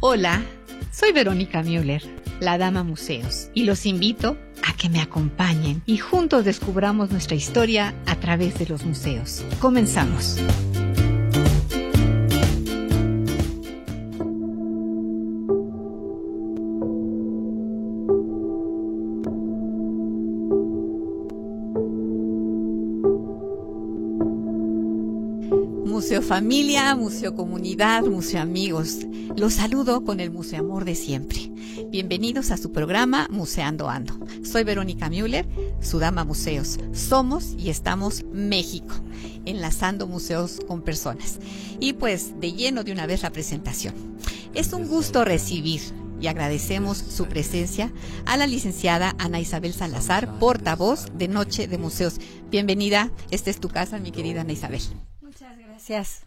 Hola, soy Verónica Müller, la Dama Museos, y los invito a que me acompañen y juntos descubramos nuestra historia a través de los museos. Comenzamos. Familia, Museo Comunidad, Museo Amigos. Los saludo con el Museo Amor de siempre. Bienvenidos a su programa Museando Ando. Soy Verónica Müller, su dama museos. Somos y estamos México, enlazando museos con personas. Y pues de lleno de una vez la presentación. Es un gusto recibir y agradecemos su presencia a la licenciada Ana Isabel Salazar, portavoz de Noche de Museos. Bienvenida, esta es tu casa, mi querida Ana Isabel. Gracias.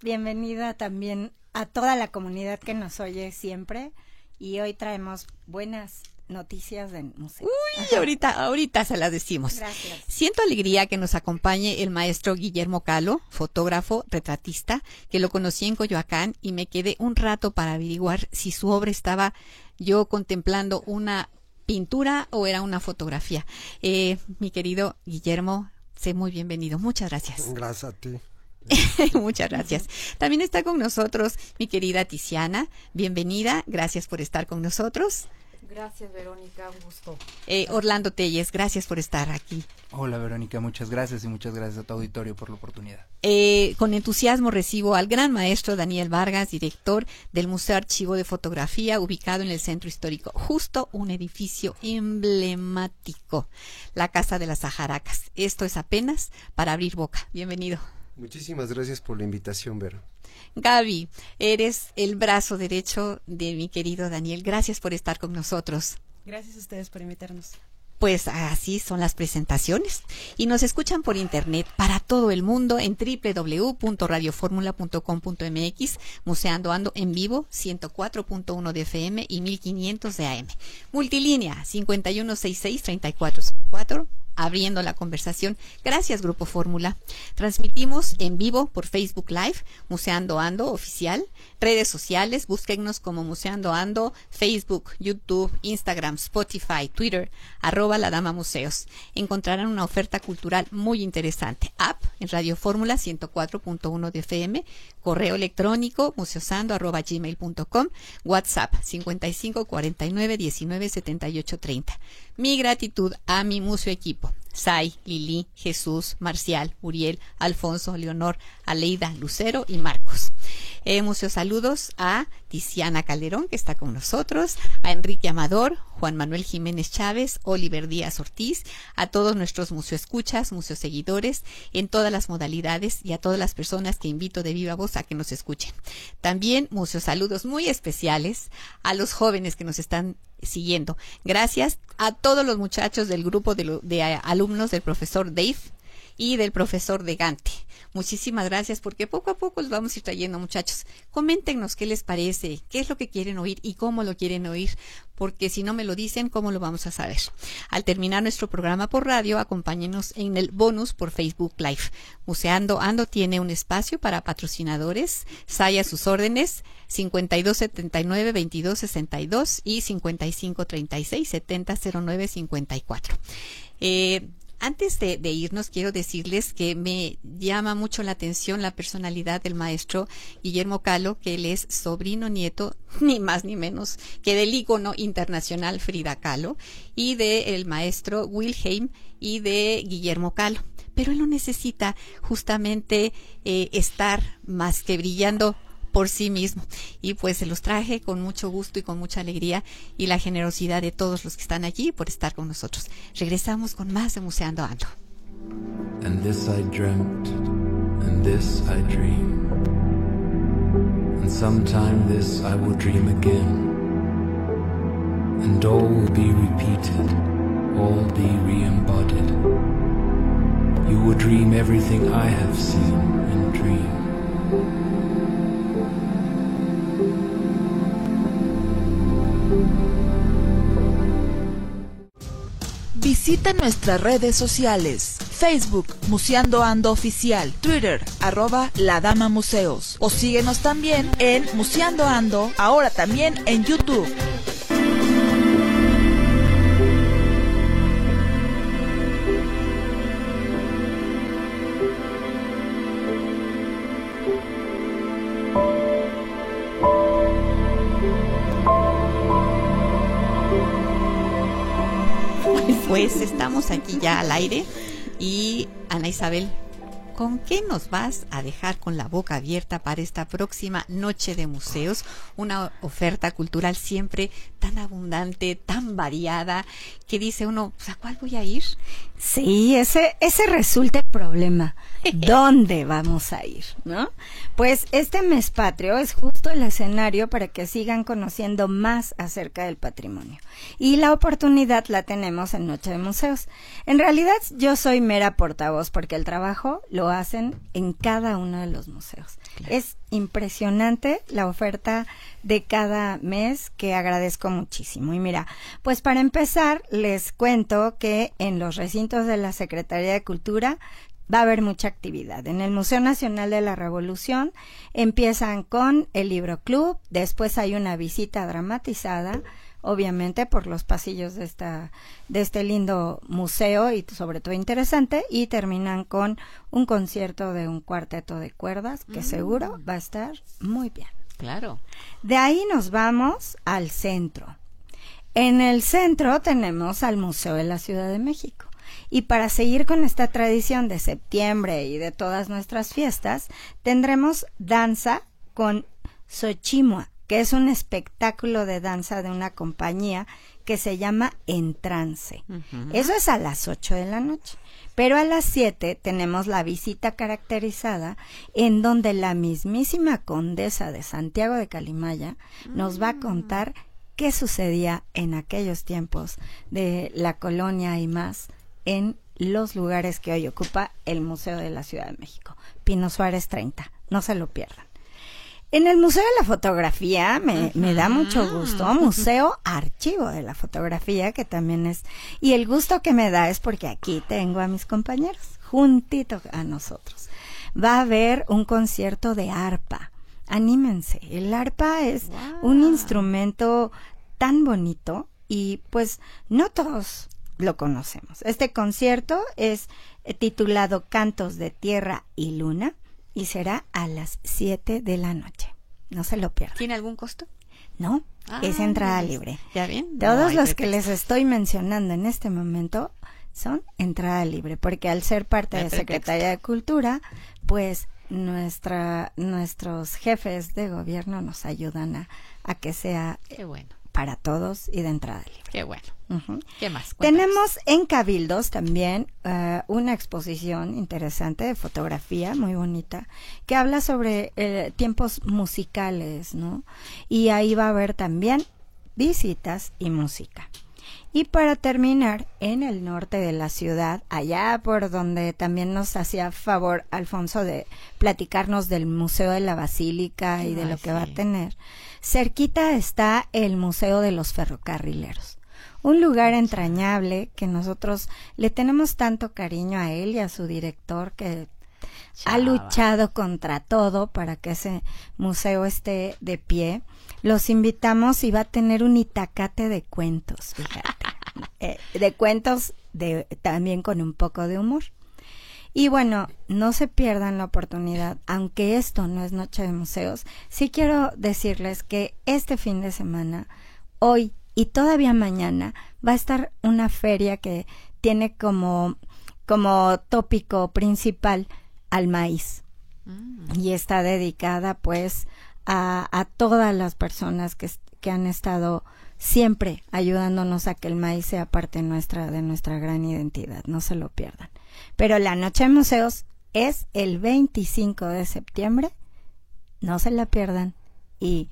Bienvenida también a toda la comunidad que nos oye siempre. Y hoy traemos buenas noticias del museo. Uy, ahorita, ahorita se las decimos. Gracias. Siento alegría que nos acompañe el maestro Guillermo Calo, fotógrafo, retratista, que lo conocí en Coyoacán y me quedé un rato para averiguar si su obra estaba yo contemplando una pintura o era una fotografía. Eh, mi querido Guillermo, sé muy bienvenido. Muchas gracias. Gracias a ti. Muchas gracias. También está con nosotros mi querida Tiziana. Bienvenida. Gracias por estar con nosotros. Gracias, Verónica. Un gusto. Eh, Orlando Telles, gracias por estar aquí. Hola, Verónica. Muchas gracias y muchas gracias a tu auditorio por la oportunidad. Eh, con entusiasmo recibo al gran maestro Daniel Vargas, director del Museo Archivo de Fotografía, ubicado en el Centro Histórico. Justo un edificio emblemático, la Casa de las Sajaracas. Esto es apenas para abrir boca. Bienvenido. Muchísimas gracias por la invitación, Vero. Gaby, eres el brazo derecho de mi querido Daniel. Gracias por estar con nosotros. Gracias a ustedes por invitarnos. Pues así son las presentaciones. Y nos escuchan por internet para todo el mundo en www.radioformula.com.mx, Museando Ando en vivo, 104.1 de FM y 1500 de AM. Multilínea 5166-3404 abriendo la conversación. Gracias, Grupo Fórmula. Transmitimos en vivo por Facebook Live, Museando Ando Oficial, redes sociales, búsquennos como Museando Ando, Facebook, YouTube, Instagram, Spotify, Twitter, arroba la Dama Museos. Encontrarán una oferta cultural muy interesante. App en Radio Fórmula 104.1 de FM, correo electrónico museosando arroba gmail.com, WhatsApp 55 49 19 78 30. Mi gratitud a mi museo equipo. Sai, Lili, Jesús, Marcial, Uriel, Alfonso, Leonor, Aleida, Lucero y Marcos. Eh, muchos saludos a Tiziana Calderón, que está con nosotros, a Enrique Amador, Juan Manuel Jiménez Chávez, Oliver Díaz Ortiz, a todos nuestros museoescuchas, museoseguidores, en todas las modalidades y a todas las personas que invito de viva voz a que nos escuchen. También muchos saludos muy especiales a los jóvenes que nos están siguiendo. Gracias a todos los muchachos del grupo de, de alumnos del profesor Dave y del profesor de Gante. Muchísimas gracias porque poco a poco los vamos a ir trayendo muchachos. Coméntenos qué les parece, qué es lo que quieren oír y cómo lo quieren oír, porque si no me lo dicen, ¿cómo lo vamos a saber? Al terminar nuestro programa por radio, acompáñenos en el bonus por Facebook Live. Museando Ando tiene un espacio para patrocinadores, a sus órdenes 5279 2262 y 5536 700954. Eh, antes de, de, irnos, quiero decirles que me llama mucho la atención la personalidad del maestro Guillermo Calo, que él es sobrino nieto, ni más ni menos, que del ícono internacional Frida Kahlo, y del maestro Wilhelm y de Guillermo Calo. Pero él no necesita justamente eh, estar más que brillando por sí mismo. Y pues se los traje con mucho gusto y con mucha alegría y la generosidad de todos los que están allí por estar con nosotros. Regresamos con más de Museando Ando. And this I dreamt, and this I dream. And sometime this I will dream again. And all will be repeated, all be re-embodied. You will dream everything I have seen and dreamed. Visita nuestras redes sociales, Facebook, Museando Ando Oficial, Twitter, arroba La Dama Museos. O síguenos también en Museando Ando, ahora también en YouTube. Pues estamos aquí ya al aire y Ana Isabel, ¿con qué nos vas a dejar con la boca abierta para esta próxima noche de museos? Una oferta cultural siempre tan abundante, tan variada, que dice uno, pues, ¿a cuál voy a ir? Sí, ese, ese resulta el problema. ¿Dónde vamos a ir? ¿No? Pues este mes patrio es justo el escenario para que sigan conociendo más acerca del patrimonio. Y la oportunidad la tenemos en Noche de Museos. En realidad yo soy mera portavoz porque el trabajo lo hacen en cada uno de los museos. Es impresionante la oferta de cada mes que agradezco muchísimo. Y mira, pues para empezar les cuento que en los recintos de la Secretaría de Cultura va a haber mucha actividad. En el Museo Nacional de la Revolución empiezan con el libro club, después hay una visita dramatizada, obviamente por los pasillos de esta de este lindo museo y sobre todo interesante y terminan con un concierto de un cuarteto de cuerdas que seguro va a estar muy bien. Claro. De ahí nos vamos al centro. En el centro tenemos al Museo de la Ciudad de México. Y para seguir con esta tradición de septiembre y de todas nuestras fiestas, tendremos danza con Xochimua, que es un espectáculo de danza de una compañía que se llama Entrance. Eso es a las 8 de la noche. Pero a las 7 tenemos la visita caracterizada en donde la mismísima condesa de Santiago de Calimaya nos va a contar qué sucedía en aquellos tiempos de la colonia y más en los lugares que hoy ocupa el Museo de la Ciudad de México. Pino Suárez 30. No se lo pierdan. En el Museo de la Fotografía me, me, da mucho gusto, Museo Archivo de la Fotografía, que también es, y el gusto que me da es porque aquí tengo a mis compañeros, juntito a nosotros. Va a haber un concierto de arpa. Anímense, el arpa es un instrumento tan bonito y pues no todos lo conocemos. Este concierto es titulado Cantos de Tierra y Luna y será a las 7 de la noche. No se lo pierdan. ¿Tiene algún costo? No, es Ah, entrada pues, libre. ¿Ya bien? Todos No los que les estoy mencionando en este momento son entrada libre, porque al ser parte de Secretaría de Cultura, pues nuestra, nuestros jefes de gobierno nos ayudan a, a que sea Qué bueno, para todos y de entrada libre. qué bueno. ¿Qué más? Cuéntanos. Tenemos en Cabildos también eh, una exposición interesante de fotografía, muy bonita, que habla sobre eh, tiempos musicales, ¿no? Y ahí va a haber también visitas y música. Y para terminar, en el norte de la ciudad, allá por donde también nos hacía favor Alfonso de platicarnos del Museo de la Basílica y de lo que va a tener, cerquita está el Museo de los Ferrocarrileros un lugar entrañable que nosotros le tenemos tanto cariño a él y a su director que ha luchado contra todo para que ese museo esté de pie. Los invitamos y va a tener un itacate de cuentos, fíjate. Eh, de cuentos de, también con un poco de humor. Y bueno, no se pierdan la oportunidad, aunque esto no es Noche de Museos, sí quiero decirles que este fin de semana, hoy y todavía mañana, va a estar una feria que tiene como, como tópico principal al maíz. Y está dedicada pues a, a todas las personas que, que han estado siempre ayudándonos a que el maíz sea parte nuestra, de nuestra gran identidad. No se lo pierdan. Pero la Noche de Museos es el 25 de septiembre. No se la pierdan. Y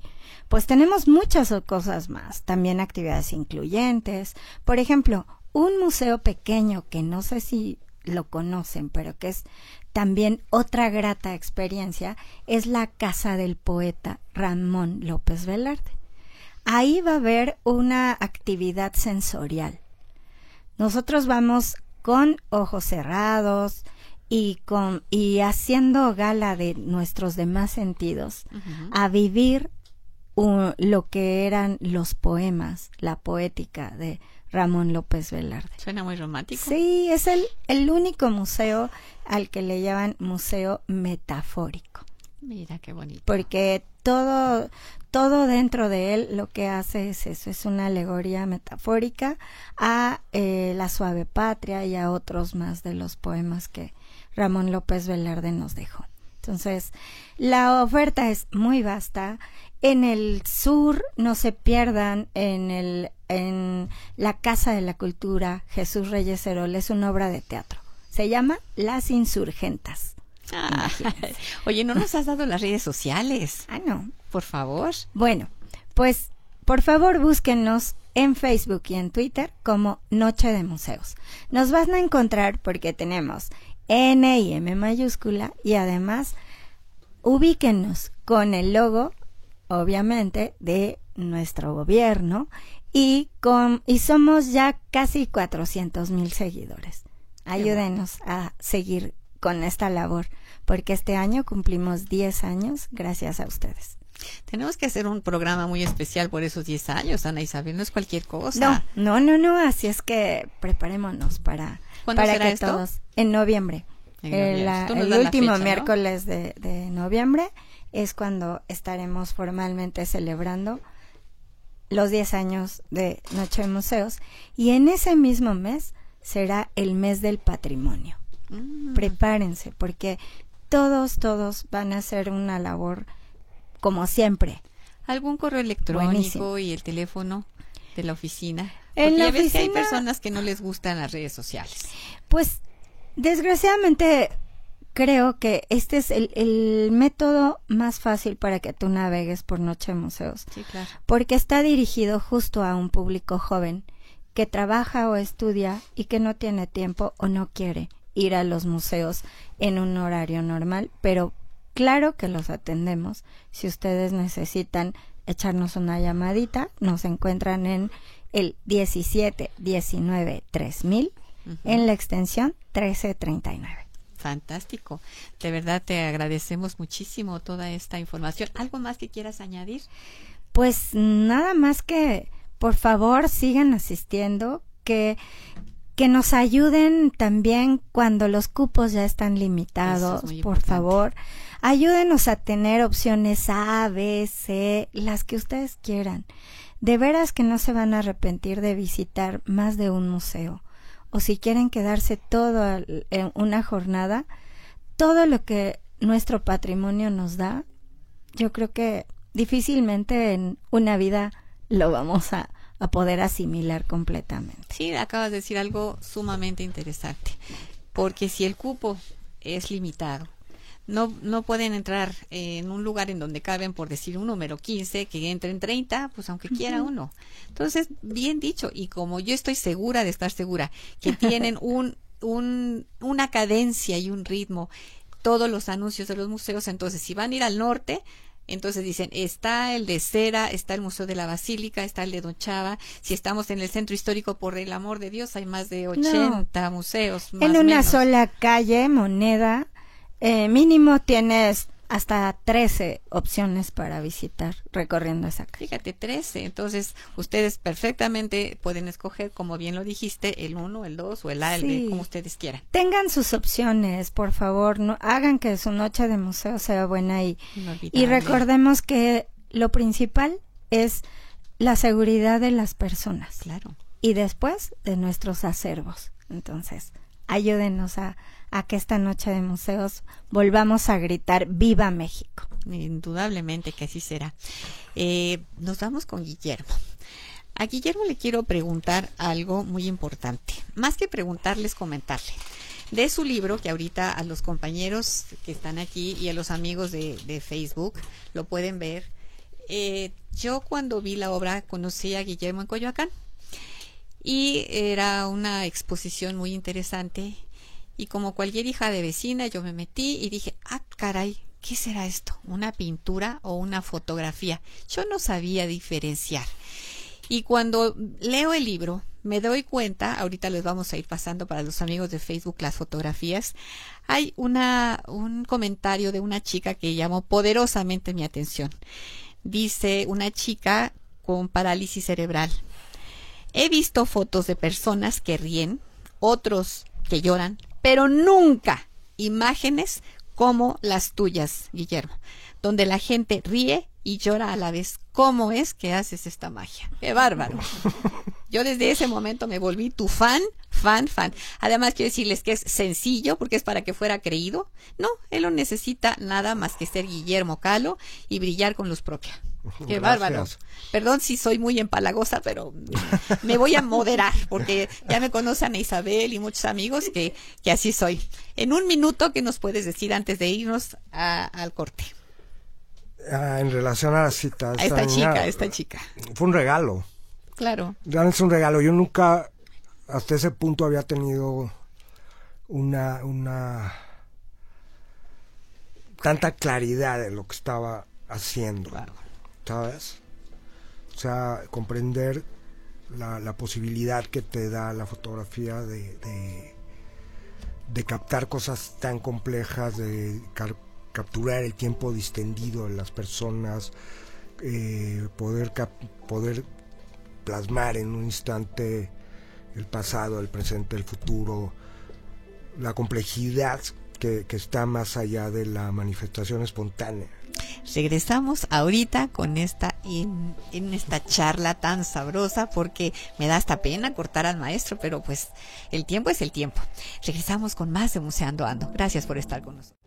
pues tenemos muchas cosas más. También actividades incluyentes. Por ejemplo, un museo pequeño que no sé si lo conocen, pero que es también otra grata experiencia, es la casa del poeta Ramón López Velarde. Ahí va a haber una actividad sensorial. Nosotros vamos con ojos cerrados y con y haciendo gala de nuestros demás sentidos a vivir un- lo que eran los poemas, la poética de Ramón López Velarde. Suena muy romántico. Sí, es el, el único museo al que le llaman museo metafórico, Mira qué bonito. porque todo, todo dentro de él lo que hace es eso, es una alegoría metafórica a eh, la suave patria y a otros más de los poemas que Ramón López Velarde nos dejó. Entonces, la oferta es muy vasta. En el sur, no se pierdan en el en la Casa de la Cultura Jesús Reyes Herol es una obra de teatro. Se llama Las Insurgentas. Ah, oye, no nos has dado las redes sociales. Ah, no. Por favor. Bueno, pues por favor búsquenos en Facebook y en Twitter como Noche de Museos. Nos van a encontrar porque tenemos N y M mayúscula y además ubíquenos con el logo, obviamente, de nuestro gobierno y con y somos ya casi 400 mil seguidores. Ayúdenos a seguir con esta labor porque este año cumplimos 10 años gracias a ustedes. Tenemos que hacer un programa muy especial por esos 10 años, Ana Isabel. No es cualquier cosa. No, no, no, no, así es que preparémonos para, ¿Cuándo para será que esto? todos, en noviembre. En El, noviembre. la- último fecha, ¿no? miércoles de, de noviembre es cuando estaremos formalmente celebrando los 10 años de Noche de Museos y en ese mismo mes será el mes del patrimonio. Mm, Prepárense porque todos, todos van a hacer una labor como siempre. ¿Algún correo electrónico Buenísimo. y el teléfono de la oficina? En la ya ves que hay personas que no les gustan las redes sociales. Pues desgraciadamente creo que este es el, el método más fácil para que tú navegues por Noche de Museos, Sí, claro. porque está dirigido justo a un público joven que trabaja o estudia y que no tiene tiempo o no quiere ir a los museos en un horario normal, pero claro que los atendemos. Si ustedes necesitan echarnos una llamadita, nos encuentran en el 17 19 3000 en la extensión 1339. Fantástico. De verdad te agradecemos muchísimo toda esta información. ¿Algo más que quieras añadir? Pues nada más que por favor sigan asistiendo, que que nos ayuden también cuando los cupos ya están limitados, es por favor. Ayúdenos a tener opciones A, B, C, las que ustedes quieran. De veras que no se van a arrepentir de visitar más de un museo. O si quieren quedarse todo en una jornada, todo lo que nuestro patrimonio nos da, yo creo que difícilmente en una vida lo vamos a, a poder asimilar completamente. Sí, acabas de decir algo sumamente interesante. Porque si el cupo es limitado, no, no pueden entrar en un lugar en donde caben, por decir un número 15, que entren 30, pues aunque quiera uno. Entonces, bien dicho, y como yo estoy segura de estar segura, que tienen un, un, una cadencia y un ritmo, todos los anuncios de los museos, entonces si van a ir al norte, entonces dicen, está el de Cera, está el Museo de la Basílica, está el de Don Chava. Si estamos en el centro histórico, por el amor de Dios, hay más de 80 museos. Más en una menos. sola calle, moneda, eh, mínimo tienes hasta 13 opciones para visitar recorriendo esa calle. Fíjate, 13. Entonces, ustedes perfectamente pueden escoger, como bien lo dijiste, el 1, el 2 o el A, el Sí. B, como ustedes quieran. Tengan sus opciones, por favor, no hagan que su noche de museo sea buena y, y recordemos que lo principal es la seguridad de las personas. Claro. y después de nuestros acervos. Entonces, ayúdenos a, a que esta noche de museos volvamos a gritar Viva México. Indudablemente que así será. Eh, nos vamos con Guillermo. A Guillermo le quiero preguntar algo muy importante. Más que preguntarles, comentarle. De su libro, que ahorita a los compañeros que están aquí y a los amigos de, de Facebook lo pueden ver. Eh, yo cuando vi la obra conocí a Guillermo en Coyoacán y era una exposición muy interesante y como cualquier hija de vecina yo me metí y dije, ah, caray, ¿qué será esto? ¿Una pintura o una fotografía? Yo no sabía diferenciar. Y cuando leo el libro, me doy cuenta, ahorita les vamos a ir pasando para los amigos de Facebook las fotografías, hay una, un comentario de una chica que llamó poderosamente mi atención. Dice una chica con parálisis cerebral. He visto fotos de personas que ríen, otros que lloran, pero nunca imágenes como las tuyas, Guillermo, donde la gente ríe y llora a la vez. ¿Cómo es que haces esta magia? ¡Qué bárbaro! Yo desde ese momento me volví tu fan, fan, fan. Además quiero decirles que es sencillo porque es para que fuera creído. No, él no necesita nada más que ser Guillermo Calo y brillar con luz propia. Qué bárbaro. Perdón si soy muy empalagosa, pero me voy a moderar porque ya me conocen a Isabel y muchos amigos que, que así soy. En un minuto, ¿qué nos puedes decir antes de irnos al corte? Ah, en relación a la cita. A esta, chica, esta chica. Fue un regalo. Claro. es un regalo. Yo nunca, hasta ese punto, había tenido una, una tanta claridad de lo que estaba haciendo. O sea, comprender la, posibilidad que te da la fotografía de, de, captar cosas tan complejas, de capturar el tiempo distendido de las personas, eh, poder, poder plasmar en un instante el pasado, el presente, el futuro, la complejidad que, está más allá de la manifestación espontánea. Regresamos ahorita con esta en, esta charla tan sabrosa porque me da hasta pena cortar al maestro, pero pues el tiempo es el tiempo. Regresamos con más de Museando Ando. Gracias por estar con nosotros.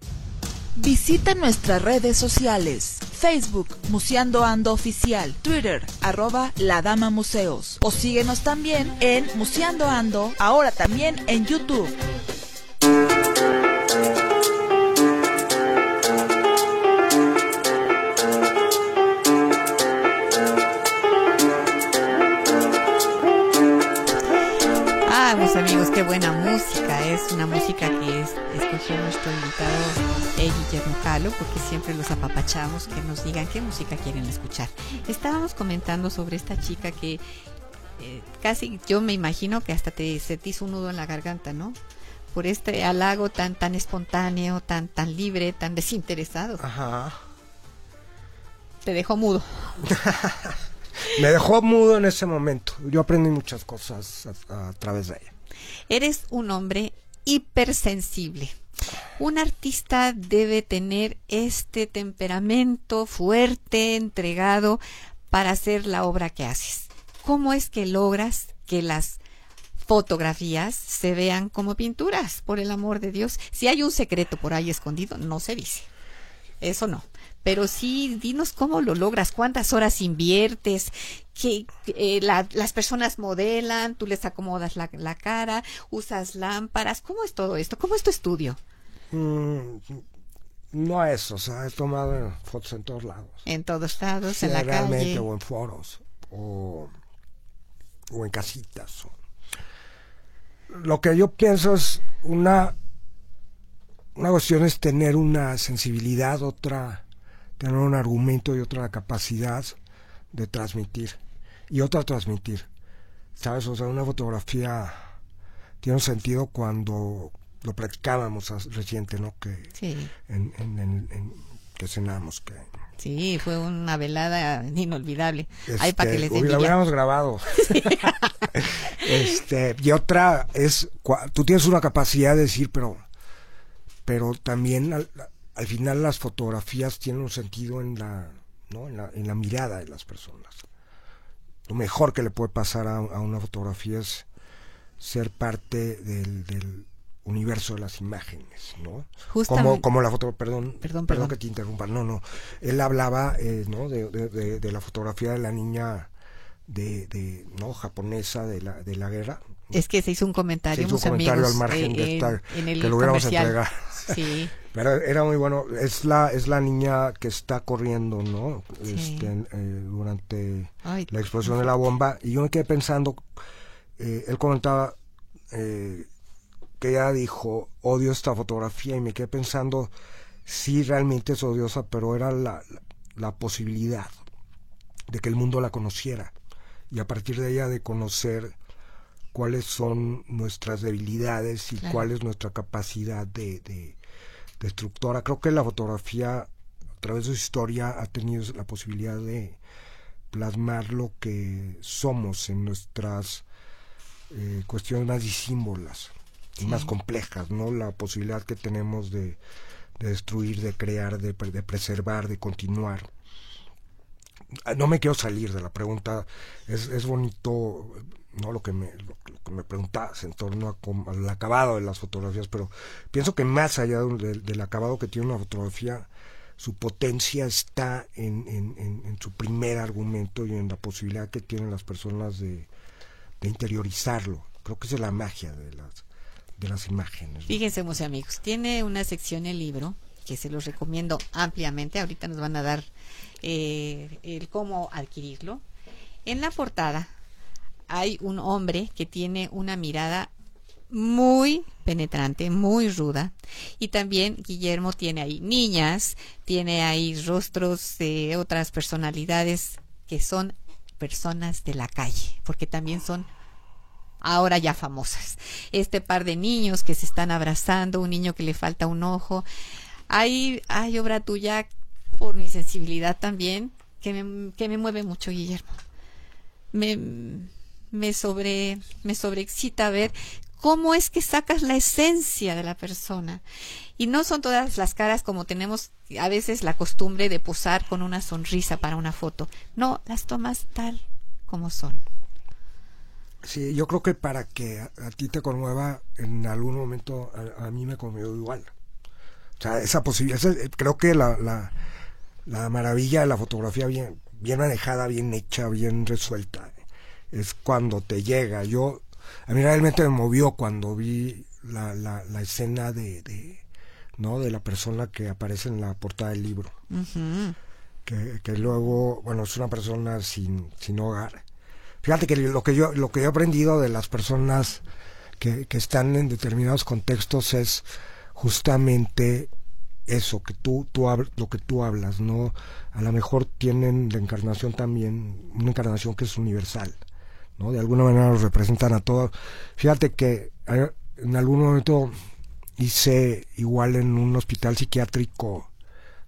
Visita nuestras redes sociales. Facebook, Museando Ando Oficial. Twitter, arroba La Dama Museos. O síguenos también en Museando Ando, ahora también en YouTube. Una música que escogió nuestro invitado eh, Guillermo Calo, porque siempre los apapachamos que nos digan qué música quieren escuchar. Estábamos comentando sobre esta chica que eh, casi yo me imagino que hasta te, se te hizo un nudo en la garganta, ¿no? Por este halago tan, tan espontáneo, tan, tan libre, tan desinteresado. Ajá. Te dejó mudo. me dejó mudo en ese momento. Yo aprendí muchas cosas a través de ella. Eres un hombre hipersensible. Un artista debe tener este temperamento fuerte, entregado, para hacer la obra que haces. ¿Cómo es que logras que las fotografías se vean como pinturas, por el amor de Dios? Si hay un secreto por ahí escondido, no se dice. Eso no pero sí, dinos cómo lo logras, cuántas horas inviertes, que eh, las personas modelan, tú les acomodas la, cara, usas lámparas, ¿cómo es todo esto? ¿Cómo es tu estudio? Mm, no es, o sea, he tomado fotos en todos lados. En todos lados, en la calle. o en foros, o, o en casitas. Lo que yo pienso es una, una cuestión es tener una sensibilidad, otra tener un argumento y otra capacidad de transmitir y otra transmitir. ¿Sabes? O sea, una fotografía tiene un sentido cuando lo practicábamos reciente, ¿no? Que sí. en, en, que cenamos, que Sí, fue una velada inolvidable. Ahí para que les la hubiéramos grabado. este, y otra es, tú tienes una capacidad de decir, pero, pero también al final las fotografías tienen un sentido en la, ¿no? en la, en la mirada de las personas. Lo mejor que le puede pasar a, una fotografía es ser parte del, del, universo de las imágenes, ¿no? Como, como la foto, perdón, perdón, perdón, que te interrumpa, no, no, él hablaba, eh, ¿no? De, de, de, la fotografía de la niña de, de no japonesa de la de la guerra. Es que se hizo un comentario, se hizo un comentario al margen de eh, esta, que lo hubiéramos entregado. Sí. Pero era muy bueno. Es la es la niña que está corriendo, ¿no? Este, eh, durante la explosión de la bomba. Y yo me quedé pensando, eh, él comentaba eh, que ella dijo, odio esta fotografía. Y me quedé pensando, sí, realmente es odiosa, pero era la, la posibilidad de que el mundo la conociera. Y a partir de ella de conocer cuáles son nuestras debilidades y Claro. cuál es nuestra capacidad de, de- destructora. Creo que la fotografía, a través de su historia, ha tenido la posibilidad de plasmar lo que somos en nuestras eh, cuestiones más disímbolas y más complejas, ¿no? La posibilidad que tenemos de, de destruir, de crear, de, de preservar, de continuar. Ah, No me quiero salir de la pregunta. Es, es bonito, no lo que me lo, lo que me preguntabas en torno a al acabado de las fotografías, pero pienso que más allá de del, acabado que tiene una fotografía, su potencia está en, en- su primer argumento y en la posibilidad que tienen las personas de, de interiorizarlo. Creo que esa es la magia de las de las imágenes. Fíjense, Museo Amigos, tiene una sección el libro que se los recomiendo ampliamente. Ahorita nos van a dar eh, el cómo adquirirlo. En la portada hay un hombre que tiene una mirada muy penetrante, muy ruda. Y también Guillermo tiene ahí niñas, tiene ahí rostros de otras personalidades que son personas de la calle, porque también son ahora ya famosas. Este par de niños que se están abrazando, un niño que le falta un ojo. Hay, hay obra tuya por mi sensibilidad también que me, que me mueve mucho, Guillermo. Me, me sobre, me sobreexcita ver cómo es que sacas la esencia de la persona. Y no son todas las caras como tenemos a veces la costumbre de posar con una sonrisa para una foto. No, las tomas tal como son. Sí, yo creo que para que a, ti te conmueva, en algún momento a, mí me conmovió igual. O sea, esa posibilidad, esa- creo que la, la, la maravilla de la fotografía bien, bien manejada, bien hecha, bien resuelta, es cuando te llega. Yo, a mí realmente me movió cuando vi la, la, la escena de, de, ¿no? de la persona que aparece en la portada del libro. Que, que luego, bueno, es una persona sin, sin hogar. Fíjate que lo que yo, lo que yo he aprendido de las personas que, que están en determinados contextos es justamente eso, que tú, tú lo que tú hablas, ¿no? A lo mejor tienen la encarnación también, una encarnación que es universal, ¿no? De alguna manera los representan a todos. Fíjate que eh, en algún momento hice igual en un hospital psiquiátrico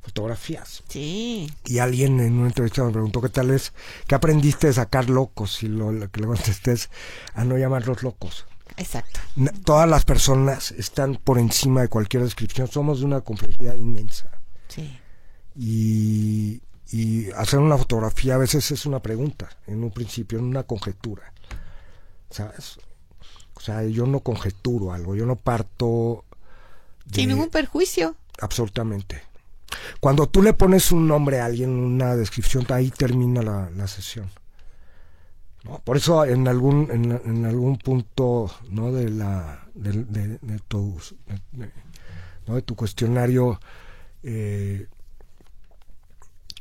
fotografías Sí. y alguien en una entrevista me preguntó qué tal es, qué aprendiste de sacar locos y lo, lo que le contesté es a no llamarlos locos. Exacto. Na- Todas las personas están por encima de cualquier descripción, somos de una complejidad inmensa Sí. y, y hacer una fotografía a veces es una pregunta, en un principio, en una conjetura, ¿sabes? O sea, yo no conjeturo algo, yo no parto de- Sin ningún perjuicio. Absolutamente. Cuando tú le pones un nombre a alguien, una descripción, ahí termina la, la sesión. ¿No? Por eso en algún en, en algún punto no de la de, de- de tu ¿no? de tu cuestionario eh,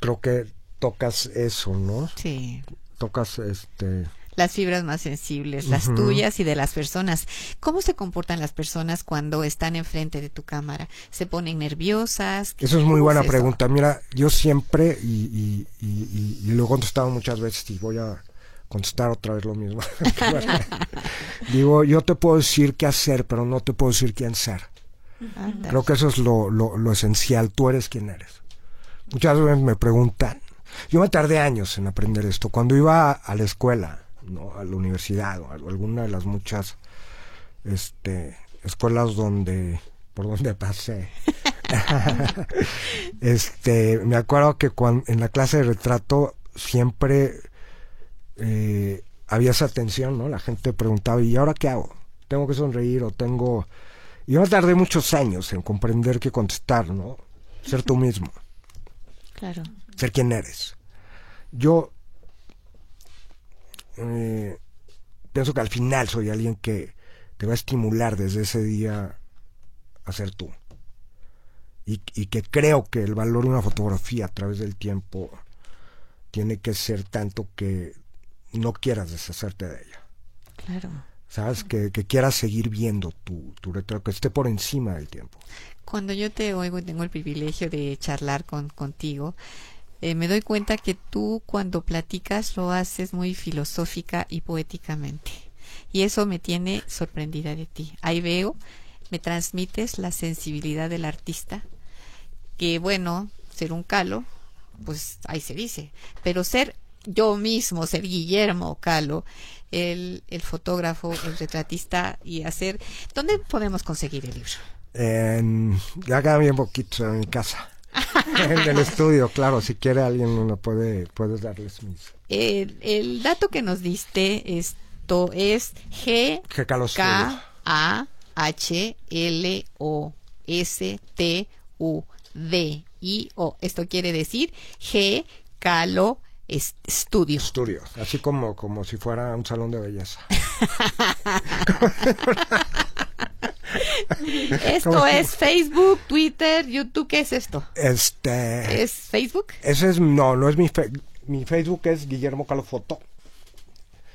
creo que tocas eso, ¿no? Sí. Tocas este Las fibras más sensibles, las tuyas y de las personas. ¿Cómo se comportan las personas cuando están enfrente de tu cámara? ¿Se ponen nerviosas? Eso es muy ¿Cómo buena pregunta. Mira, yo siempre, y, y, y, y- lo he contestado muchas veces y voy a contestar otra vez lo mismo. Digo, yo te puedo decir qué hacer, pero no te puedo decir quién ser. Creo que eso es lo, lo, lo esencial. Tú eres quien eres. Muchas veces me preguntan. Yo me tardé años en aprender esto. Cuando iba a la escuela, ¿no? a la universidad o a alguna de las muchas este, escuelas donde por donde pasé. este, me acuerdo que cuando, en la clase de retrato siempre eh, había esa tensión, ¿no? La gente preguntaba, ¿y ahora qué hago? ¿Tengo que sonreír o tengo...? Y yo me tardé muchos años en comprender qué contestar, ¿no? Ser tú mismo, Claro. ser quien eres. Yo eh, pienso que al final soy alguien que te va a estimular desde ese día a ser tú. Y, y que creo que el valor de una fotografía a través del tiempo tiene que ser tanto que no quieras deshacerte de ella. Claro. ¿Sabes? Que, que quieras seguir viendo tu, retrato, que esté por encima del tiempo. Cuando yo te oigo y tengo el privilegio de charlar con, contigo, eh, me doy cuenta que tú cuando platicas lo haces muy filosófica y poéticamente. Y eso me tiene sorprendida de ti. Ahí veo, me transmites la sensibilidad del artista, que bueno, ser un calo, pues ahí se dice, pero ser yo mismo, ser Guillermo Calo, el, el fotógrafo, el retratista y hacer... ¿Dónde podemos conseguir el libro? En, ya queda bien poquito en mi casa. en el estudio, claro, si quiere alguien uno puede, puede darles mis... El, el dato que nos diste esto es G K. A H L O S T U D I O. Esto quiere decir G Calo es- Studio. Estudio, así como, como si fuera un salón de belleza. Esto es Facebook, Twitter, YouTube. ¿Qué es esto? Este... ¿Es Facebook? Ese es, no, no es mi, fe- mi Facebook, es Guillermo Calo Foto.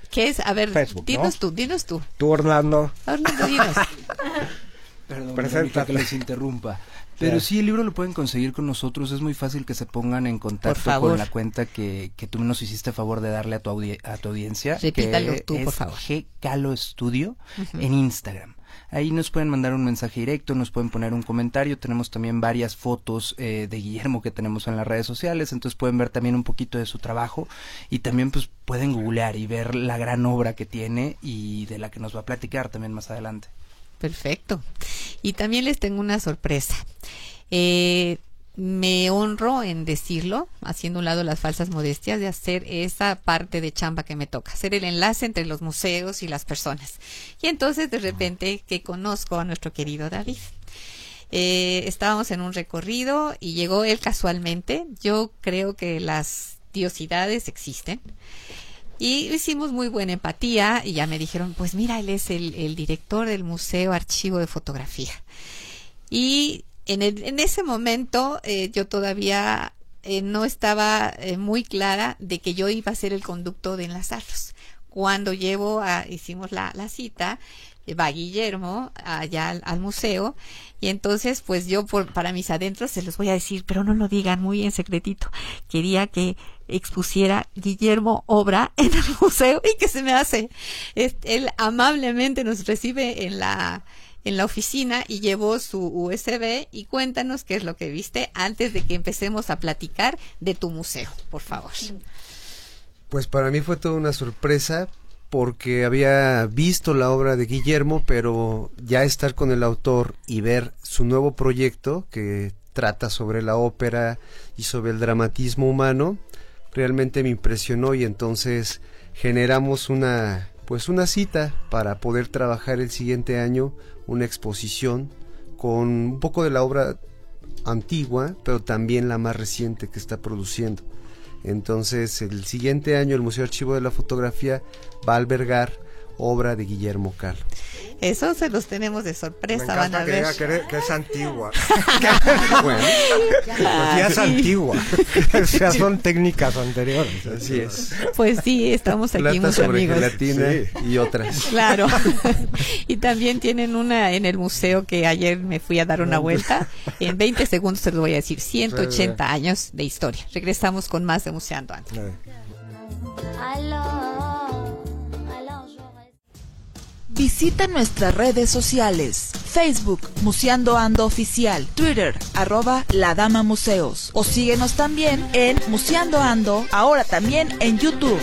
¿Qué es? A ver, Facebook, ¿no? dinos tú, dinos tú. Tú, Orlando, Orlando, dinos. Perdón, que les interrumpa. Pero sí, el libro lo pueden conseguir con nosotros. Es muy fácil que se pongan en contacto favor. con la cuenta que, que tú nos hiciste favor de darle a tu, audi- a tu audiencia. Repítalo que tú, por es favor. G Calo Studio en Instagram. Ahí nos pueden mandar un mensaje directo, nos pueden poner un comentario. Tenemos también varias fotos eh, de Guillermo que tenemos en las redes sociales, entonces pueden ver también un poquito de su trabajo y también pues pueden googlear y ver la gran obra que tiene y de la que nos va a platicar también más adelante. Perfecto. Y también les tengo una sorpresa. Eh, me honro en decirlo, haciendo un lado las falsas modestias, de hacer esa parte de chamba que me toca, hacer el enlace entre los museos y las personas. Y entonces de repente que conozco a nuestro querido David. Eh, estábamos en un recorrido y llegó él casualmente. Yo creo que las diosidades existen. Y hicimos muy buena empatía y ya me dijeron, pues mira, él es el, director del Museo Archivo de Fotografía. Y en, el- en ese momento eh, yo todavía eh, no estaba eh, muy clara de que yo iba a ser el conducto de enlazarlos. Cuando llevo a, hicimos la, la cita, eh, va Guillermo allá al, al museo y entonces pues yo por, para mis adentros se los voy a decir, pero no lo digan muy en secretito. Quería que expusiera Guillermo obra en el museo y que se me hace. Es- él amablemente nos recibe en la en la oficina y llevó su USB y cuéntanos qué es lo que viste antes de que empecemos a platicar de tu museo, por favor. Pues para mí fue toda una sorpresa porque había visto la obra de Guillermo, pero ya estar con el autor y ver su nuevo proyecto que trata sobre la ópera y sobre el dramatismo humano, realmente me impresionó y entonces generamos una pues una cita para poder trabajar el siguiente año una exposición con un poco de la obra antigua, pero también la más reciente que está produciendo. Entonces, el siguiente año el Museo Archivo de la Fotografía va a albergar obra de Guillermo Calo. Eso se los tenemos de me sorpresa, van a que ver. diga que, eres- que es antigua. Bueno, Pues ya es antigua. o sea, son técnicas anteriores. así es. Pues sí, estamos aquí Plata muy sobre amigos. gelatina Sí. y otras. Claro. y también tienen una en el museo que ayer me fui a dar una vuelta. En 20 segundos se los voy a decir. 180 años de historia. Regresamos con más de Museando Ando. Eh. Visita nuestras redes sociales. Facebook, Museando Ando Oficial. Twitter, arroba La Dama Museos. O síguenos también en Museando Ando, ahora también en YouTube.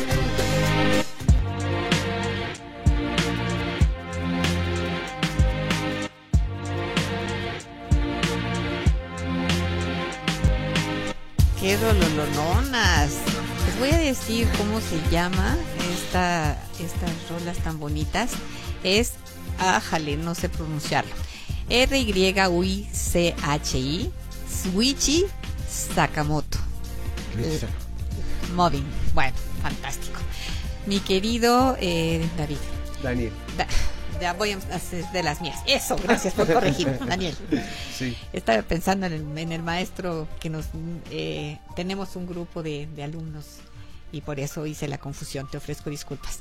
¡Qué dololononas! Les voy a decir cómo se llama esta, estas rolas tan bonitas. Es, ájale, no sé pronunciarlo. R-Y-U-I-C-H-I, Suichi Sakamoto. Moving. Bueno, fantástico. Mi querido eh, David. Daniel. Da- ya voy a hacer de las mías. Eso, gracias por corregirme, Daniel. Sí. Estaba pensando en el, en el maestro que nos eh, tenemos un grupo de, de alumnos y por eso hice la confusión. Te ofrezco disculpas.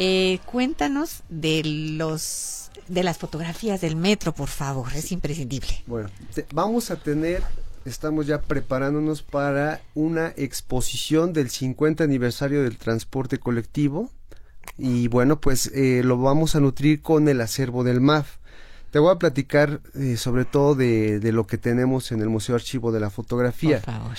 Eh, cuéntanos de los de las fotografías del metro, por favor. Es imprescindible. Bueno, te- vamos a tener, estamos ya preparándonos para una exposición del 50 aniversario del transporte colectivo y bueno, pues eh, lo vamos a nutrir con el acervo del MAF. Te voy a platicar eh, sobre todo de, de, lo que tenemos en el Museo Archivo de la Fotografía. Por favor.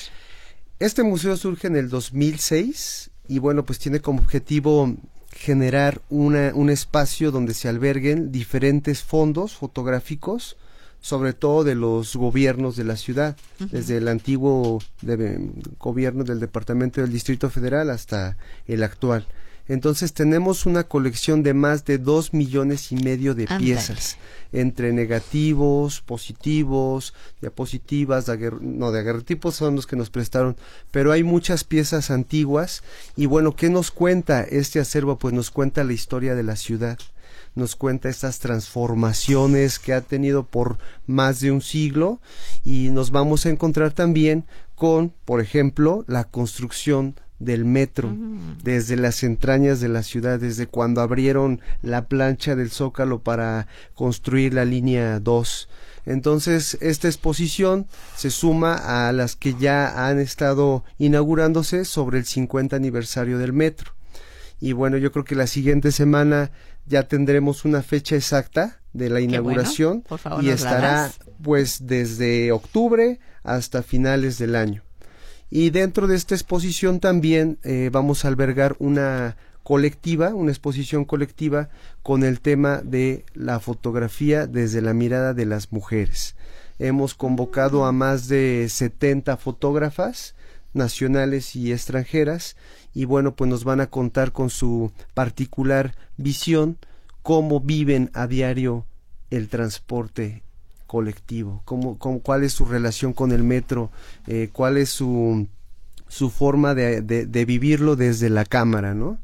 Este museo surge en el 2006 y bueno, pues tiene como objetivo generar una, un espacio donde se alberguen diferentes fondos fotográficos, sobre todo de los gobiernos de la ciudad, uh -huh. desde el antiguo de, gobierno del Departamento del Distrito Federal hasta el actual. Entonces tenemos una colección de más de dos millones y medio de Andale. piezas, entre negativos, positivos, diapositivas, daguer, no, daguerrotipos son los que nos prestaron, pero hay muchas piezas antiguas y bueno, ¿qué nos cuenta este acervo? Pues nos cuenta la historia de la ciudad nos cuenta estas transformaciones que ha tenido por más de un siglo y nos vamos a encontrar también con, por ejemplo, la construcción del metro, desde las entrañas de la ciudad, desde cuando abrieron la plancha del Zócalo para construir la línea 2. Entonces, esta exposición se suma a las que ya han estado inaugurándose sobre el 50 aniversario del metro. Y bueno, yo creo que la siguiente semana ya tendremos una fecha exacta de la inauguración bueno. Favor, y estará pues desde octubre hasta finales del año. Y dentro de esta exposición también eh, vamos a albergar una colectiva, una exposición colectiva con el tema de la fotografía desde la mirada de las mujeres. Hemos convocado a más de 70 fotógrafas nacionales y extranjeras y bueno, pues nos van a contar con su particular visión cómo viven a diario el transporte colectivo, cómo, cómo, cuál es su relación con el metro, eh, cuál es su, su forma de, de, de, vivirlo desde la cámara, ¿no?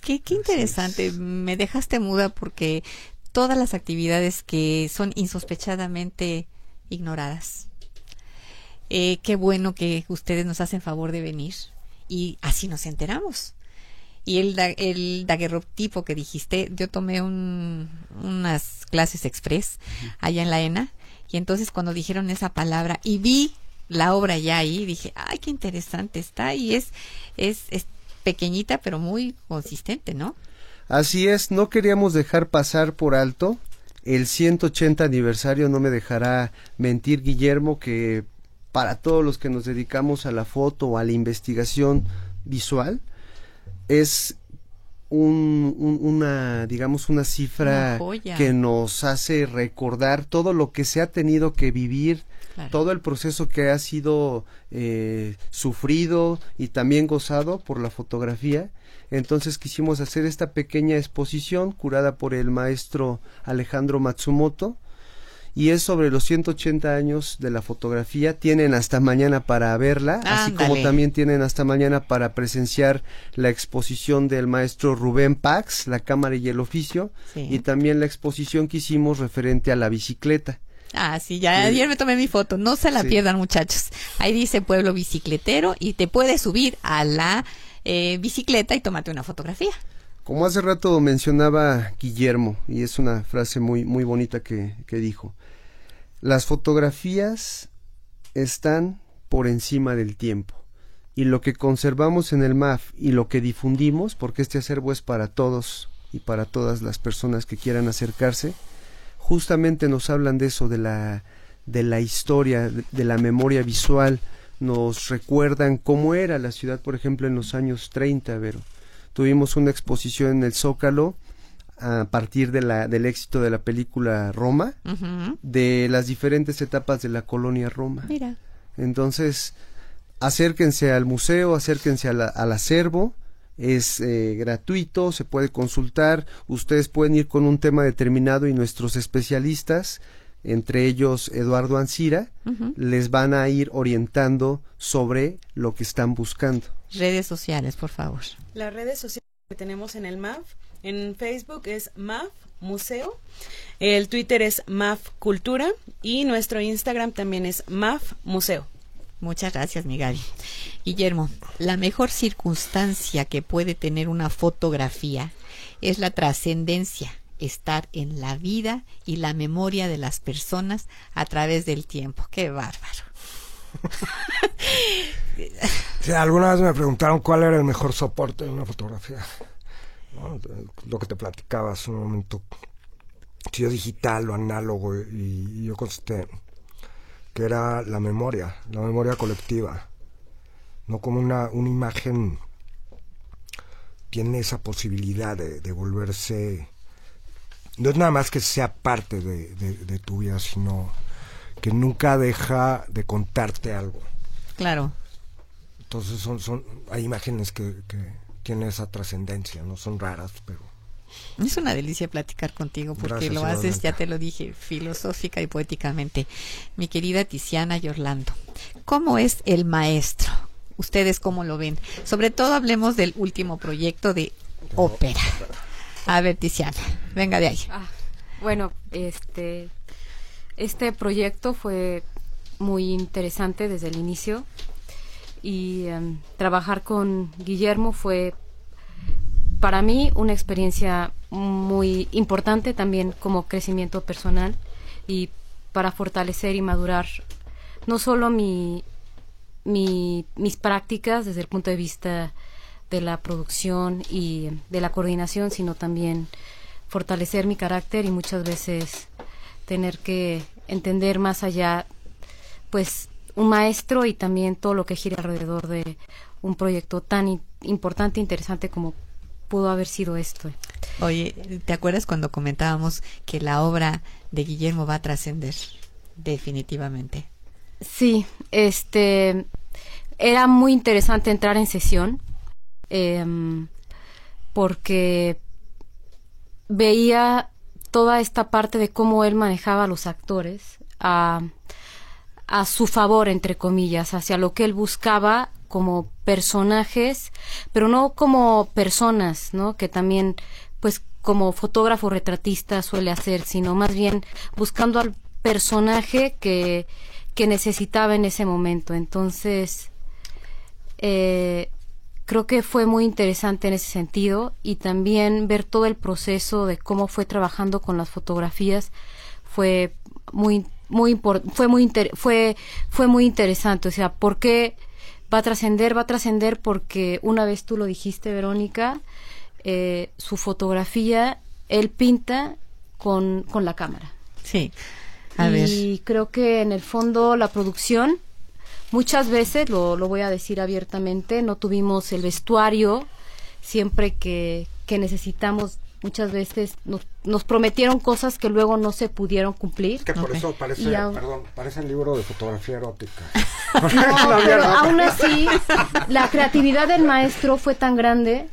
Qué, qué interesante, me dejaste muda porque todas las actividades que son insospechadamente ignoradas. Eh, qué bueno que ustedes nos hacen favor de venir y así nos enteramos. Y el, el daguerrotipo que dijiste, yo tomé un, unas clases express allá en la ENA y entonces cuando dijeron esa palabra y vi la obra ya ahí, dije, ay, qué interesante está y es, es, es pequeñita pero muy consistente, ¿no? Así es, no queríamos dejar pasar por alto el 180 aniversario, no me dejará mentir Guillermo que para todos los que nos dedicamos a la foto o a la investigación visual, es un, un, una, digamos, una cifra una que nos hace recordar todo lo que se ha tenido que vivir, claro. todo el proceso que ha sido eh, sufrido y también gozado por la fotografía. Entonces quisimos hacer esta pequeña exposición curada por el maestro Alejandro Matsumoto, y es sobre los 180 años de la fotografía. Tienen hasta mañana para verla, así como también tienen hasta mañana para presenciar la exposición del maestro Rubén Pax, la cámara y el oficio, sí. y también la exposición que hicimos referente a la bicicleta. Ah, sí, ya sí. ayer me tomé mi foto. No se la sí. pierdan, muchachos. Ahí dice pueblo bicicletero y te puedes subir a la eh, bicicleta y tómate una fotografía. Como hace rato mencionaba Guillermo, y es una frase muy, muy bonita que, que dijo, las fotografías están por encima del tiempo y lo que conservamos en el MAF y lo que difundimos, porque este acervo es para todos y para todas las personas que quieran acercarse, justamente nos hablan de eso, de la, de la historia, de, la memoria visual, nos recuerdan cómo era la ciudad, por ejemplo, en los años 30, Vero. Tuvimos una exposición en el Zócalo, a partir de la, del éxito de la película Roma, uh -huh. de las diferentes etapas de la colonia Roma. Mira. Entonces, acérquense al museo, acérquense la, al acervo, es eh, gratuito, se puede consultar, ustedes pueden ir con un tema determinado y nuestros especialistas, entre ellos Eduardo Ancira, uh -huh. les van a ir orientando sobre lo que están buscando. Redes sociales, por favor. Las redes sociales que tenemos en el MAF en Facebook es MAF Museo, el Twitter es MAF Cultura y nuestro Instagram también es MAF Museo. Muchas gracias, mi Gaby. Guillermo, la mejor circunstancia que puede tener una fotografía es la trascendencia, estar en la vida y la memoria de las personas a través del tiempo. ¡Qué bárbaro! sí, alguna vez me preguntaron cuál era el mejor soporte de una fotografía. ¿No? Lo que te platicaba hace un momento, si yo digital o análogo, y, y yo contesté que era la memoria, la memoria colectiva, no como una, una imagen tiene esa posibilidad de, de volverse, no es nada más que sea parte de, de- de tu vida, sino que nunca deja de contarte algo. Claro. Entonces son, son, hay imágenes que, que tienen esa trascendencia, no son raras, pero Es una delicia platicar contigo porque Gracias, lo haces, igualmente. ya te lo dije, filosófica y poéticamente. Mi querida Tiziana y Orlando, ¿cómo es el maestro? ¿Ustedes cómo lo ven? Sobre todo hablemos del último proyecto de ópera. A ver, Tiziana, venga de ahí. Ah, bueno, este, este proyecto fue muy interesante desde el inicio y em, trabajar con Guillermo fue para mí una experiencia muy importante también como crecimiento personal y para fortalecer y madurar no solo mi, mi- mis prácticas desde el punto de vista de la producción y de la coordinación, sino también fortalecer mi carácter y muchas veces tener que entender más allá, pues, un maestro y también todo lo que gira alrededor de un proyecto tan importante e interesante como pudo haber sido esto. Oye, ¿te acuerdas cuando comentábamos que la obra de Guillermo va a trascender? Definitivamente. Sí, este era muy interesante entrar en sesión em, porque veía toda esta parte de cómo él manejaba a los actores a, a su favor, entre comillas, hacia lo que él buscaba como personajes, pero no como personas, ¿no? Que también, pues, como fotógrafo retratista suele hacer, sino más bien buscando al personaje que, que necesitaba en ese momento. Entonces, eh, creo que fue muy interesante en ese sentido y también ver todo el proceso de cómo fue trabajando con las fotografías fue muy muy fue muy inter- fue fue muy interesante o sea por qué va a trascender va a trascender porque una vez tú lo dijiste Verónica eh, su fotografía él pinta con con la cámara Sí. A ver. y creo que en el fondo la producción, muchas veces, lo, lo voy a decir abiertamente, no tuvimos el vestuario siempre que, que necesitamos. Muchas veces nos, nos prometieron cosas que luego no se pudieron cumplir. que por Ok. eso parece, perdón, parece el libro de fotografía erótica. No, pero aún así, la creatividad del maestro fue tan grande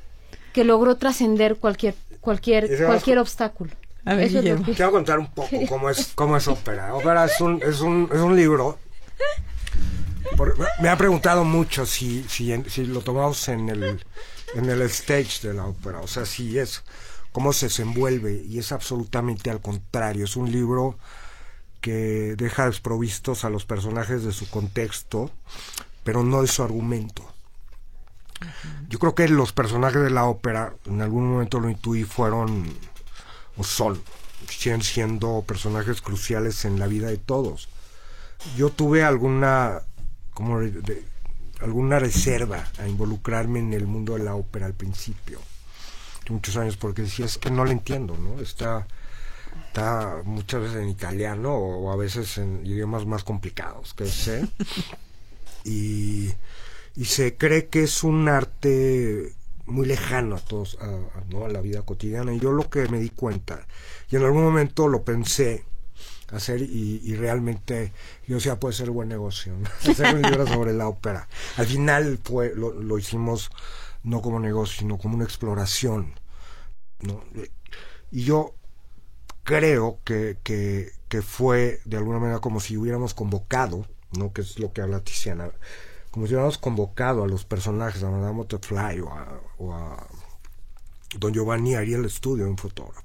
que logró trascender cualquier cualquier cualquier obstáculo. A ver, Eso es que- Quiero contar un poco cómo es, cómo es ópera. Ópera es un, es un, es un libro. por- me han preguntado mucho si, si, en- si lo tomamos en el, en el stage de la ópera. O sea, si es cómo se desenvuelve. Y es absolutamente al contrario. Es un libro que deja desprovistos a los personajes de su contexto, pero no de su argumento. Yo creo que los personajes de la ópera, en algún momento lo intuí, fueron o son, siguen siendo personajes cruciales en la vida de todos. Yo tuve alguna, como de- alguna reserva a involucrarme en el mundo de la ópera al principio, muchos años, porque decía, es que no lo entiendo, ¿no? Está, está muchas veces en italiano o, a veces en idiomas más complicados que sé. y, y se cree que es un arte muy lejano a todos, a, a- ¿no? a la vida cotidiana. Y yo lo que me di cuenta, y en algún momento lo pensé hacer y, y realmente yo decía puede ser buen negocio ¿no? hacer un libro sobre la ópera al final fue lo, lo hicimos no como negocio sino como una exploración ¿no? y yo creo que, que, fue de alguna manera como si hubiéramos convocado, ¿no? que es lo que habla Tiziana, como si hubiéramos convocado a los personajes, a Madame Butterfly o a, Don Giovanni Ariel Estudio, un fotógrafo.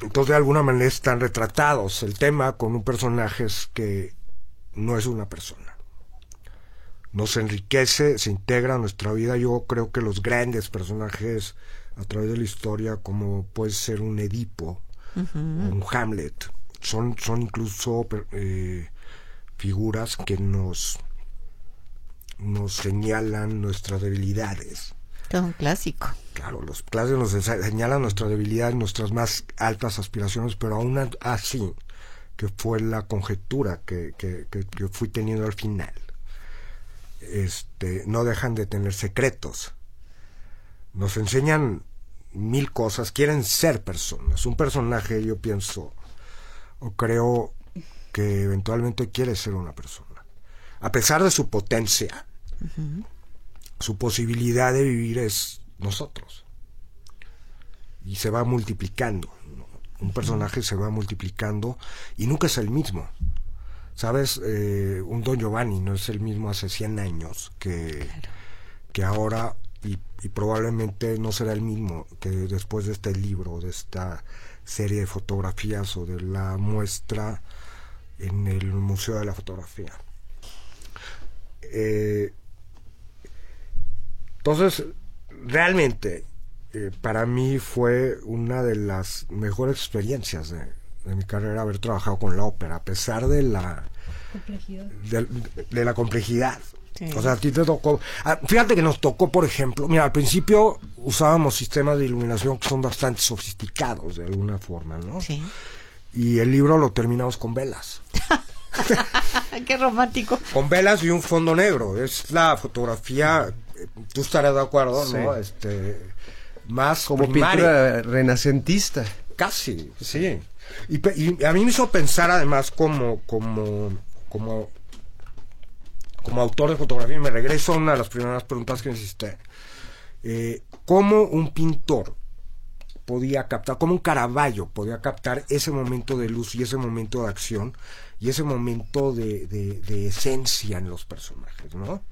Entonces de alguna manera están retratados. El tema con un personaje que no es una persona. Nos enriquece, se integra a nuestra vida. Yo creo que los grandes personajes a través de la historia, como puede ser un Edipo o un Hamlet, son, son incluso eh, figuras que nos, nos señalan nuestras debilidades Todo un clásico. Claro, los clásicos nos señalan nuestra debilidad y nuestras más altas aspiraciones, pero aún así, que fue la conjetura que, que, que- que fui teniendo al final, este, no dejan de tener secretos. Nos enseñan mil cosas, quieren ser personas. Un personaje, yo pienso, o creo que eventualmente quiere ser una persona. A pesar de su potencia, su posibilidad de vivir es nosotros. Y se va multiplicando. Un personaje se va multiplicando y nunca es el mismo. ¿Sabes? Eh, un Don Giovanni no es el mismo hace 100 años que, que ahora y, y probablemente no será el mismo que después de este libro, de esta serie de fotografías o de la muestra en el Museo de la Fotografía. Eh, entonces, realmente, eh, para mí fue una de las mejores experiencias de, de mi carrera haber trabajado con la ópera, a pesar de la de, de la complejidad. Sí. O sea, a ti te tocó. ah, fíjate que nos tocó, por ejemplo, mira, al principio usábamos sistemas de iluminación que son bastante sofisticados de alguna forma, ¿no? Sí. Y el libro lo terminamos con velas. Qué romántico. Con velas y un fondo negro. Es la fotografía, eh, tú estarás de acuerdo, ¿no? Este, más Como primaria. pintura renacentista. Casi, sí. Y, a mí me hizo pensar además como, como, como, como autor de fotografía, y me regreso a una de las primeras preguntas que me hiciste. Eh, ¿Cómo un pintor podía captar, cómo un Caravaggio podía captar ese momento de luz y ese momento de acción y ese momento de, de- de esencia en los personajes, ¿no?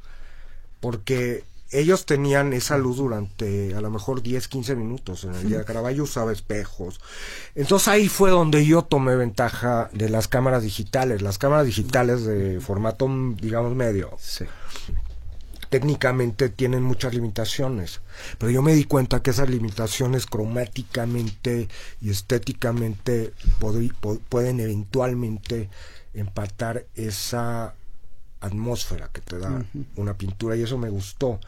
Porque ellos tenían esa luz durante a lo mejor 10, 15 minutos. En el día de Caravaggio usaba espejos. Entonces ahí fue donde yo tomé ventaja de las cámaras digitales. Las cámaras digitales de formato, mm, digamos, medio Sí. técnicamente tienen muchas limitaciones, pero yo me di cuenta que esas limitaciones cromáticamente y estéticamente pueden eventualmente empatar esa atmósfera que te da una pintura y eso me gustó,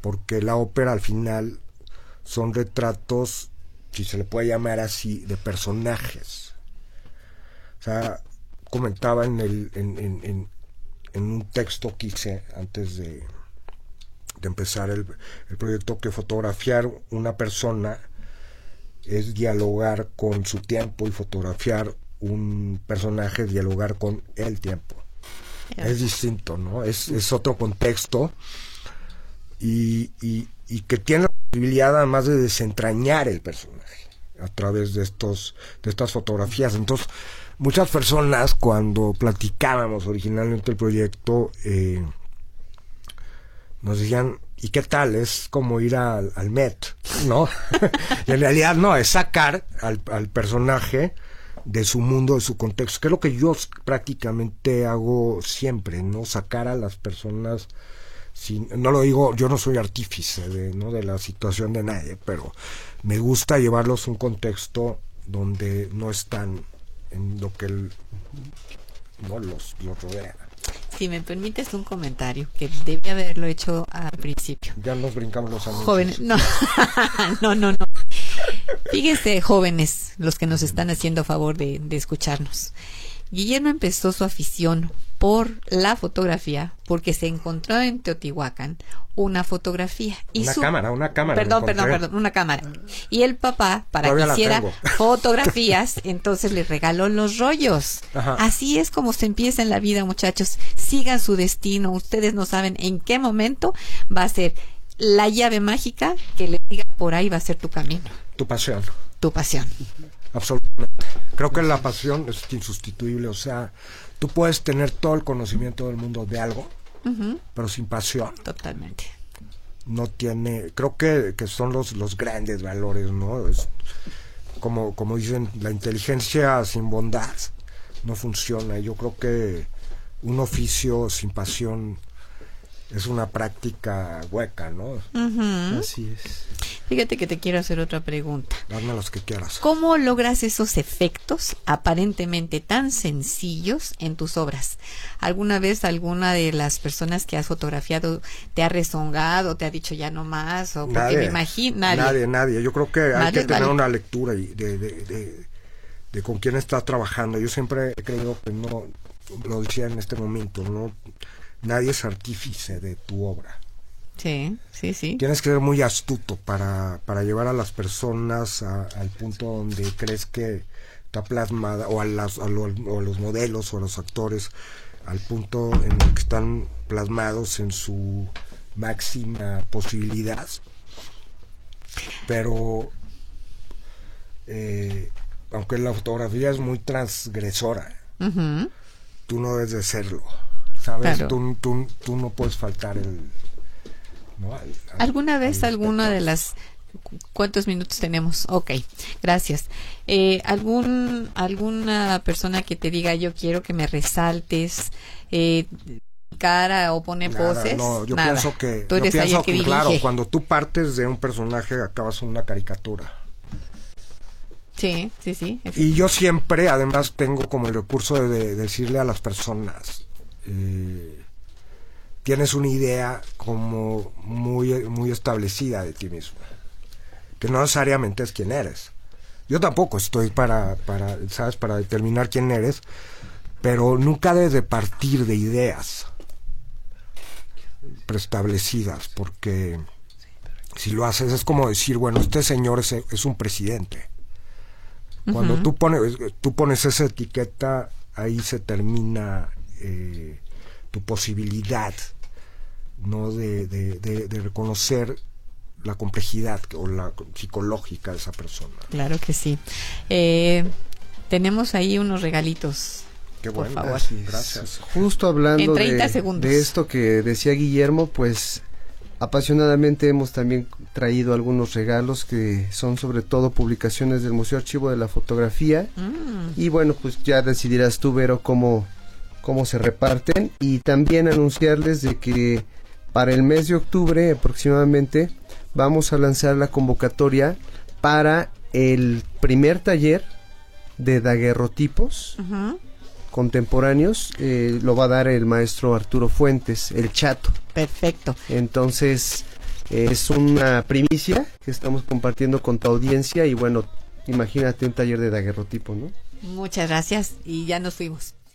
porque la ópera al final son retratos, si se le puede llamar así, de personajes. O sea, comentaba en, el, en, en, en, en un texto que hice antes de, de empezar el, el proyecto que fotografiar una persona es dialogar con su tiempo y fotografiar un personaje dialogar con el tiempo. Es distinto, ¿no? Es, es otro contexto y, y, y que tiene la posibilidad además de desentrañar el personaje a través de estos de estas fotografías. Entonces, muchas personas cuando platicábamos originalmente el proyecto eh, nos decían, ¿y qué tal? Es como ir al, al Met, ¿no? y en realidad no, es sacar al, al personaje de su mundo, de su contexto, que es lo que yo prácticamente hago siempre, ¿no? Sacar a las personas, sin, no lo digo, yo no soy artífice de, ¿no? de la situación de nadie, pero me gusta llevarlos a un contexto donde no están en lo que el, no los, los rodea. Si me permites un comentario, que debí haberlo hecho al principio. Ya nos brincamos los anuncios. Jóvenes, no, no, no, no. Fíjense, jóvenes, los que nos están haciendo favor de, de escucharnos. Guillermo empezó su afición por la fotografía porque se encontró en Teotihuacán una fotografía. Y Una su- cámara, una cámara. Perdón, perdón, perdón, una cámara. Y el papá, para Todavía que hiciera fotografías, entonces le regaló los rollos. Ajá. Así es como se empieza en la vida, muchachos. Sigan su destino. Ustedes no saben en qué momento va a ser la llave mágica que le diga por ahí va a ser tu camino, Tu pasión. tu pasión. Absolutamente. Creo que la pasión es insustituible. O sea, tú puedes tener todo el conocimiento del mundo de algo, pero sin pasión Totalmente. no tiene. Creo que, que son los, los grandes valores, ¿no? Es como, como dicen, la inteligencia sin bondad no funciona. Yo creo que un oficio sin pasión es una práctica hueca, ¿no? Así es. Fíjate que te quiero hacer otra pregunta. Dame los que quieras. ¿Cómo logras esos efectos aparentemente tan sencillos en tus obras? ¿Alguna vez alguna de las personas que has fotografiado te ha rezongado, te ha dicho ya no más? O porque me imagino, nadie. nadie, nadie. Yo creo que hay que tener una lectura de, de, de, de con quién estás trabajando. Yo siempre he creído que no, lo decía en este momento, no, nadie es artífice de tu obra. Sí, sí, sí. Tienes que ser muy astuto para, para llevar a las personas a- al punto donde crees que está plasmada, o a, las, a, lo- o a los modelos o a los actores, al punto en el que están plasmados en su máxima posibilidad. Pero, eh, aunque la fotografía es muy transgresora, tú no debes de serlo. ¿Sabes? Claro. Tú, tú, tú no puedes faltar el... ¿no? al- al- ¿Alguna vez al alguna de las cuántos minutos tenemos? Ok, gracias. Eh, algún alguna persona que te diga yo quiero que me resaltes eh, cara o pone Nada, poses? no, yo Nada. pienso que, Tú yo eres pienso que que, claro, cuando tú partes de un personaje acabas en una caricatura. Sí, sí, sí. Y yo siempre, además, tengo como el recurso de, de decirle a las personas, eh, tienes una idea como muy, muy establecida de ti mismo, que no necesariamente es quien eres. Yo tampoco estoy para, para, ¿sabes?, para determinar quién eres, pero nunca debes de partir de ideas preestablecidas, porque si lo haces es como decir, bueno, este señor es, es un presidente. Cuando tú, pones, tú pones esa etiqueta, ahí se termina eh, tu posibilidad no de, de- de- de reconocer la complejidad o la psicológica de esa persona. Claro que sí. Eh, tenemos ahí unos regalitos. Qué por bueno, favor. gracias. Justo hablando En 30 de, segundos. de esto que decía Guillermo, pues apasionadamente hemos también traído algunos regalos que son sobre todo publicaciones del Museo Archivo de la Fotografía. Mm. Y bueno, pues ya decidirás tú, Vero, cómo, cómo se reparten. Y también anunciarles de que para el mes de octubre aproximadamente vamos a lanzar la convocatoria para el primer taller de daguerrotipos contemporáneos. eh, lo va a dar el maestro Arturo Fuentes, el chato. Perfecto. Entonces, eh, es una primicia que estamos compartiendo con tu audiencia y bueno, imagínate un taller de daguerrotipo, ¿no? Muchas gracias y ya nos fuimos.